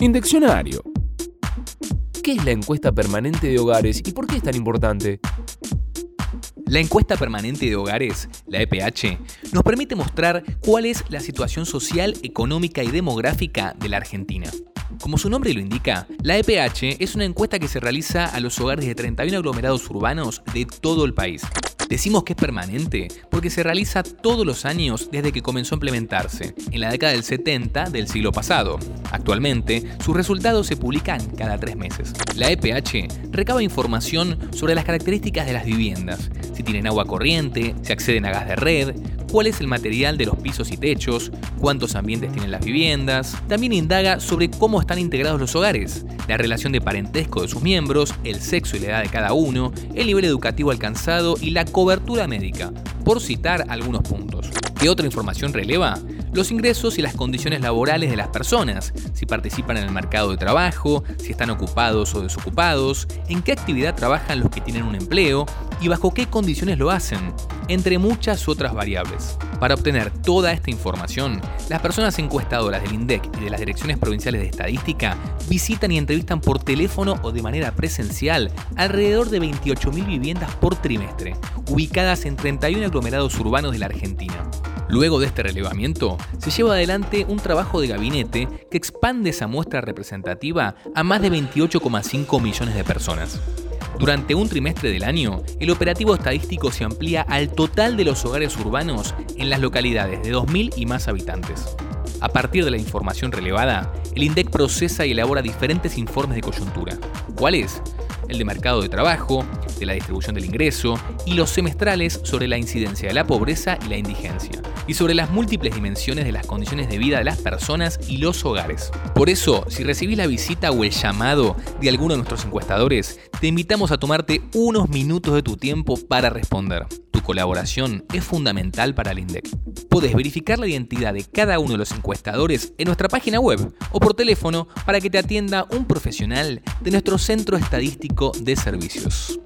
Indeccionario. ¿Qué es la encuesta permanente de hogares y por qué es tan importante? La encuesta permanente de hogares, la EPH, nos permite mostrar cuál es la situación social, económica y demográfica de la Argentina. Como su nombre lo indica, la EPH es una encuesta que se realiza a los hogares de 31 aglomerados urbanos de todo el país. Decimos que es permanente porque se realiza todos los años desde que comenzó a implementarse, en la década del 70 del siglo pasado. Actualmente, sus resultados se publican cada tres meses. La EPH recaba información sobre las características de las viviendas, si tienen agua corriente, si acceden a gas de red, cuál es el material de los pisos y techos, cuántos ambientes tienen las viviendas. También indaga sobre cómo están integrados los hogares, la relación de parentesco de sus miembros, el sexo y la edad de cada uno, el nivel educativo alcanzado y la cobertura médica, por citar algunos puntos. ¿Qué otra información releva? Los ingresos y las condiciones laborales de las personas, si participan en el mercado de trabajo, si están ocupados o desocupados, en qué actividad trabajan los que tienen un empleo y bajo qué condiciones lo hacen, entre muchas otras variables. Para obtener toda esta información, las personas encuestadoras del INDEC y de las direcciones provinciales de estadística visitan y entrevistan por teléfono o de manera presencial alrededor de 28.000 viviendas por trimestre, ubicadas en 31 aglomerados urbanos de la Argentina. Luego de este relevamiento, se lleva adelante un trabajo de gabinete que expande esa muestra representativa a más de 28,5 millones de personas. Durante un trimestre del año, el operativo estadístico se amplía al total de los hogares urbanos en las localidades de 2.000 y más habitantes. A partir de la información relevada, el INDEC procesa y elabora diferentes informes de coyuntura. ¿Cuáles? El de mercado de trabajo, de la distribución del ingreso y los semestrales sobre la incidencia de la pobreza y la indigencia, y sobre las múltiples dimensiones de las condiciones de vida de las personas y los hogares. Por eso, si recibís la visita o el llamado de alguno de nuestros encuestadores, te invitamos a tomarte unos minutos de tu tiempo para responder. Tu colaboración es fundamental para el INDEC. Puedes verificar la identidad de cada uno de los encuestadores en nuestra página web o por teléfono para que te atienda un profesional de nuestro centro estadístico de Servicios.